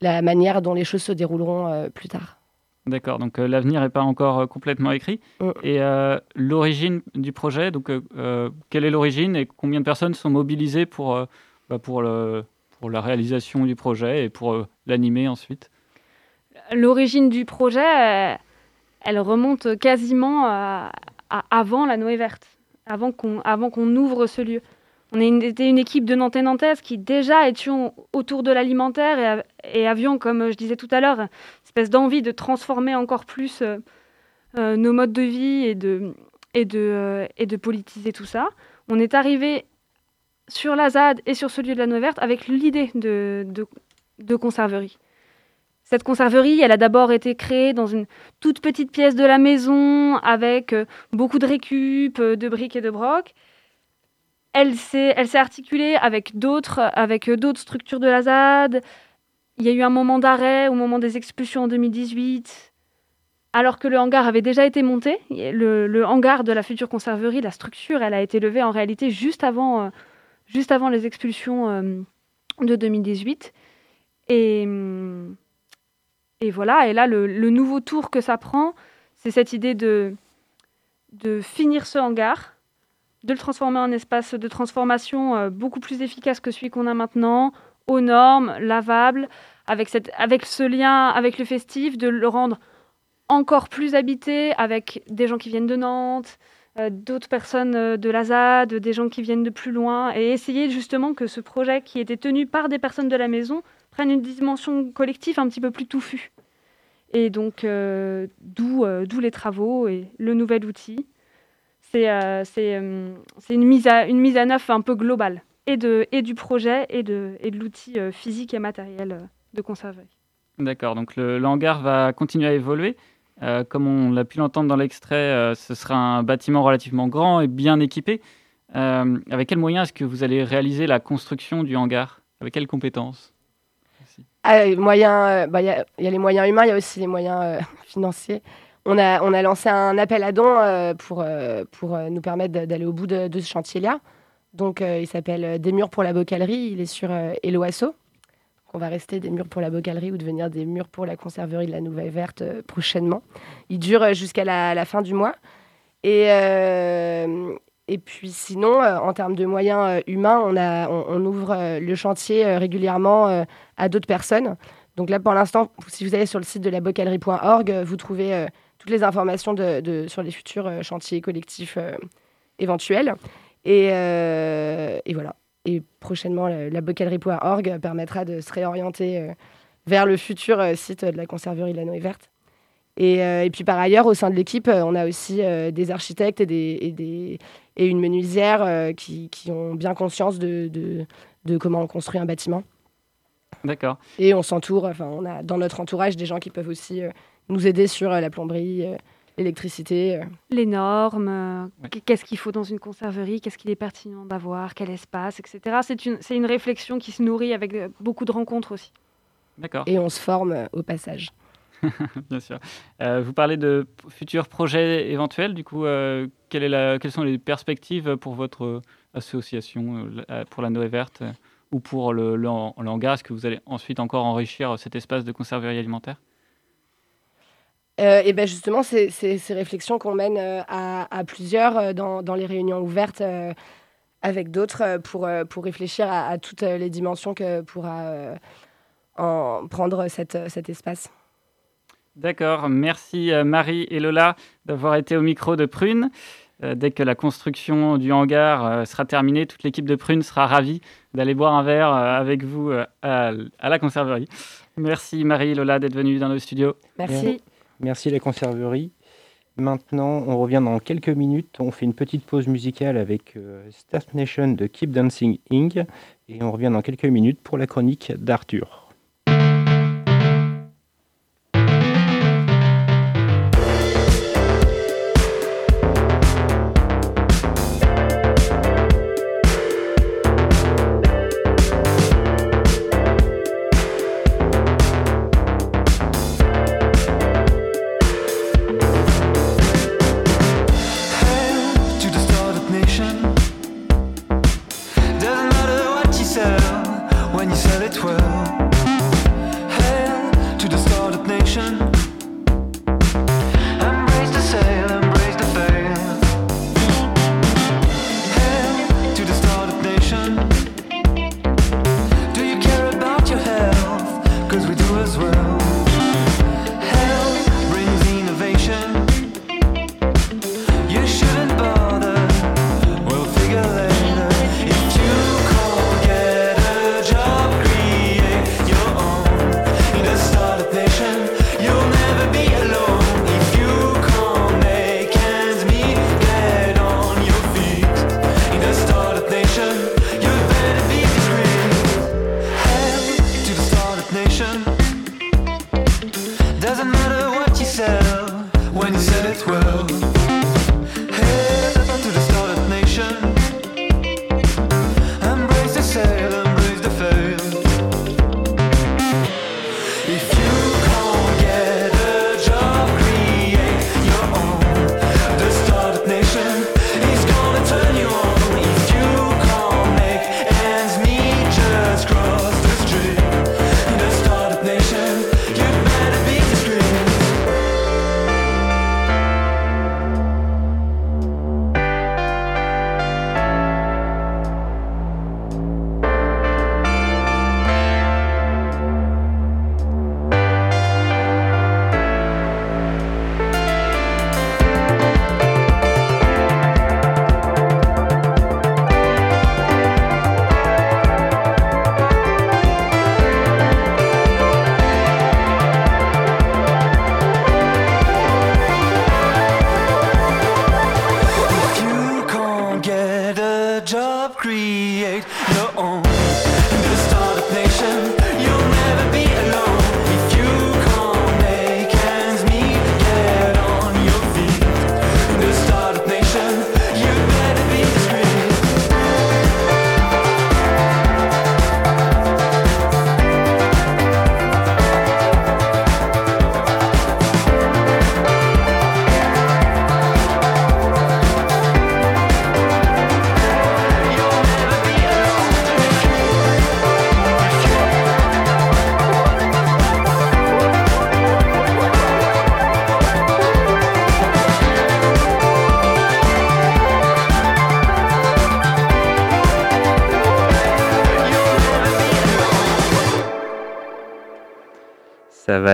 la manière dont les choses se dérouleront plus tard. D'accord, donc l'avenir n'est pas encore complètement écrit. Mm. Et l'origine du projet, donc quelle est l'origine et combien de personnes sont mobilisées pour, bah, pour le, pour la réalisation du projet et pour euh, l'animer ensuite? L'origine du projet, euh, elle remonte quasiment à, avant la Noé Verte, avant qu'on avant qu'on ouvre ce lieu. On était une équipe de Nantais Nantaises qui déjà étions autour de l'alimentaire et, avions, comme je disais tout à l'heure, une espèce d'envie de transformer encore plus euh, nos modes de vie et de, politiser tout ça. On est arrivé sur la ZAD et sur ce lieu de la Nouvelle Verte avec l'idée de, de, conserverie. Cette conserverie, elle a d'abord été créée dans une toute petite pièce de la maison avec euh, beaucoup de récup, euh, de briques et de brocs. Elle s'est, articulée avec d'autres, avec euh, d'autres structures de la ZAD. Il y a eu un moment d'arrêt au moment des expulsions en 2018, alors que le hangar avait déjà été monté. Le, hangar de la future conserverie, la structure, elle a été levée en réalité juste avant juste avant les expulsions euh, de 2018. Et, voilà, et là, le, nouveau tour que ça prend, c'est cette idée de finir ce hangar, de le transformer en espace de transformation euh, beaucoup plus efficace que celui qu'on a maintenant, aux normes, lavable, avec, cette, avec ce lien avec le festif, de le rendre encore plus habité avec des gens qui viennent de Nantes, euh, d'autres personnes euh, de la ZAD, des gens qui viennent de plus loin, et essayer justement que ce projet qui était tenu par des personnes de la maison prenne une dimension collective un petit peu plus touffue. Et donc, euh, d'où les travaux et le nouvel outil. C'est une, mise à, une mise à neuf un peu globale, et, de, et du projet, et de, et de l'outil physique et matériel de conserverie. D'accord, donc le, hangar va continuer à évoluer. Euh, comme on l'a pu l'entendre dans l'extrait, euh, ce sera un bâtiment relativement grand et bien équipé. Euh, avec quels moyens est-ce que vous allez réaliser la construction du hangar? Avec quelles compétences? Ah, moyens, bah, Il y, a les moyens humains, il y a aussi les moyens <laughs> financiers. On a, on a lancé un appel à dons pour, pour nous permettre d'aller au bout de, ce chantier-là. Donc, il s'appelle Des murs pour la bocalerie. Il est sur Eloasso qu'on va rester des murs pour la bocalerie ou devenir des murs pour la conserverie de la Nouvelle Verte euh, prochainement. Il dure euh, jusqu'à la, fin du mois. Et, euh, et puis sinon, en termes de moyens humains, on, a, on, ouvre le chantier régulièrement à d'autres personnes. Donc là, pour l'instant, si vous allez sur le site de la bocalerie.org, vous trouvez toutes les informations de, sur les futurs chantiers collectifs éventuels. Et, et voilà. Et prochainement, la, bocalerie.org permettra de se réorienter euh, vers le futur euh, site de la conserverie de la Noé Verte. Et, euh, et, puis par ailleurs, au sein de l'équipe, on a aussi des architectes et, des, et, des, et une menuisière qui, qui, ont bien conscience de, de, de, comment on construit un bâtiment. D'accord. Et on s'entoure, enfin, on a dans notre entourage des gens qui peuvent aussi nous aider sur la plomberie, l'électricité. Les normes, qu'est-ce qu'il faut dans une conserverie, qu'est-ce qu'il est pertinent d'avoir, quel espace, etc. C'est une, une réflexion qui se nourrit avec beaucoup de rencontres aussi. D'accord. Et on se forme au passage. <laughs> Bien sûr. Euh, vous parlez de futurs projets éventuels. Du coup, euh, quelle est la, quelles sont les perspectives pour votre association, euh, pour la Noé Verte ou pour le, le, hangar Est-ce que vous allez ensuite encore enrichir cet espace de conserverie alimentaire? Et ben justement, c'est ces réflexions qu'on mène à, à, plusieurs dans, dans, les réunions ouvertes avec d'autres pour, pour réfléchir à, à, toutes les dimensions que pourra en prendre cette, cet espace. D'accord, merci euh, Marie et Lola d'avoir été au micro de Prune. Euh, dès que la construction du hangar euh, sera terminée, toute l'équipe de Prune sera ravie d'aller boire un verre avec vous à, la conserverie. Merci Marie et Lola d'être venues dans nos studios. Merci. Merci la conserverie. Maintenant, on revient dans quelques minutes. On fait une petite pause musicale avec Start Nation de Keep Dancing Inc. Et on revient dans quelques minutes pour la chronique d'Arthur.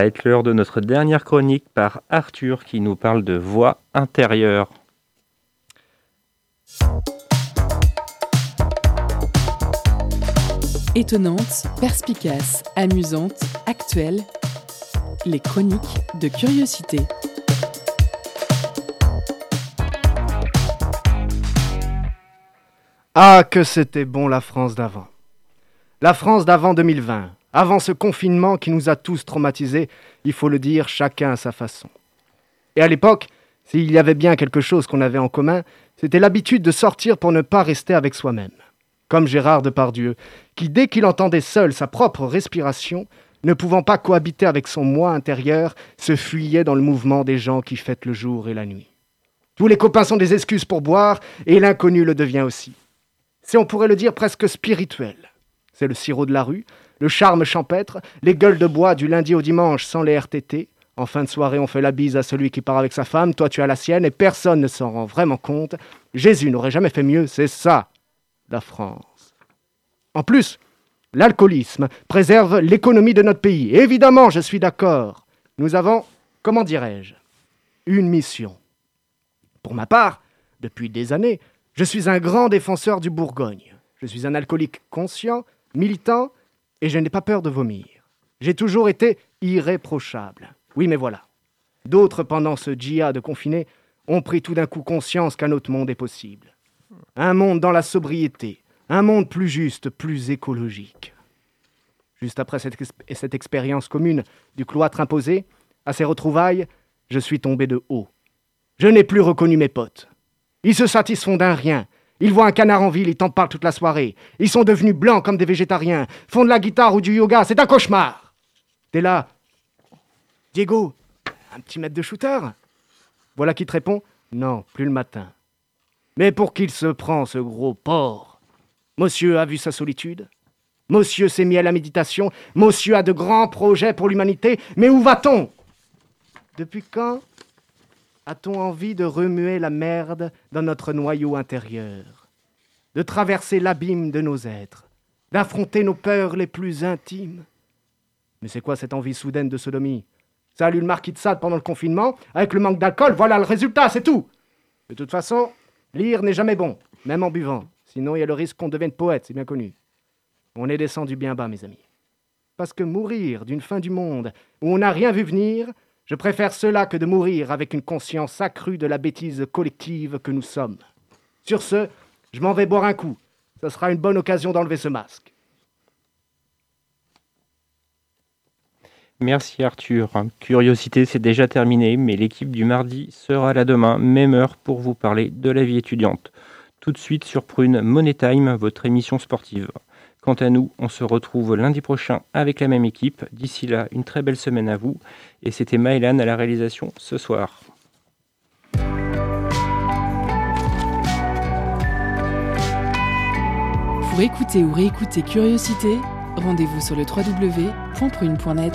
Va être l'heure de notre dernière chronique par Arthur qui nous parle de voix intérieure. Étonnante, perspicace, amusante, actuelle, les chroniques de curiosité. Ah, que c'était bon la France d'avant. La France d'avant 2020, avant ce confinement qui nous a tous traumatisés, il faut le dire, chacun à sa façon. Et à l'époque, s'il y avait bien quelque chose qu'on avait en commun, c'était l'habitude de sortir pour ne pas rester avec soi-même. Comme Gérard Depardieu, qui dès qu'il entendait seul sa propre respiration, ne pouvant pas cohabiter avec son moi intérieur, se fuyait dans le mouvement des gens qui fêtent le jour et la nuit. Tous les copains sont des excuses pour boire, et l'inconnu le devient aussi. C'est, on pourrait le dire, presque spirituel. C'est le sirop de la rue, le charme champêtre, les gueules de bois du lundi au dimanche sans les RTT. En fin de soirée, on fait la bise à celui qui part avec sa femme, toi tu as la sienne, et personne ne s'en rend vraiment compte. Jésus n'aurait jamais fait mieux, c'est ça, la France. En plus, l'alcoolisme préserve l'économie de notre pays. évidemment, je suis d'accord. Nous avons, comment dirais-je, une mission. Pour ma part, depuis des années, je suis un grand défenseur du Bourgogne. Je suis un alcoolique conscient, militant, et je n'ai pas peur de vomir. J'ai toujours été irréprochable. Oui, mais voilà. D'autres, pendant ce djihad confiné, ont pris tout d'un coup conscience qu'un autre monde est possible. Un monde dans la sobriété, un monde plus juste, plus écologique. Juste après cette, cette expérience commune du cloître imposé, à ces retrouvailles, je suis tombé de haut. Je n'ai plus reconnu mes potes. Ils se satisfont d'un rien, ils voient un canard en ville, ils t'en parlent toute la soirée. Ils sont devenus blancs comme des végétariens, font de la guitare ou du yoga, c'est un cauchemar. T'es là. Diego, un petit mètre de shooter Voilà qui te répond Non, plus le matin. Mais pour qu'il se prend, ce gros porc Monsieur a vu sa solitude Monsieur s'est mis à la méditation Monsieur a de grands projets pour l'humanité Mais où va-t-on? Depuis quand a-t-on envie de remuer la merde dans notre noyau intérieur, de traverser l'abîme de nos êtres, d'affronter nos peurs les plus intimes? Mais c'est quoi cette envie soudaine de sodomie? Ça a lu le marquis de Sade pendant le confinement, avec le manque d'alcool, voilà le résultat, c'est tout De toute façon, lire n'est jamais bon, même en buvant, sinon il y a le risque qu'on devienne poète, c'est bien connu. On est descendu bien bas, mes amis. Parce que mourir d'une fin du monde où on n'a rien vu venir, je préfère cela que de mourir avec une conscience accrue de la bêtise collective que nous sommes. Sur ce, je m'en vais boire un coup. Ce sera une bonne occasion d'enlever ce masque. Merci Arthur. Curiosité, c'est déjà terminé, mais l'équipe du mardi sera là demain, même heure, pour vous parler de la vie étudiante. Tout de suite sur Prune Money Time, votre émission sportive. Quant à nous, on se retrouve lundi prochain avec la même équipe. D'ici là, une très belle semaine à vous. Et c'était Maëlan à la réalisation ce soir. Pour écouter ou réécouter Curiosité, rendez-vous sur le www.prune.net.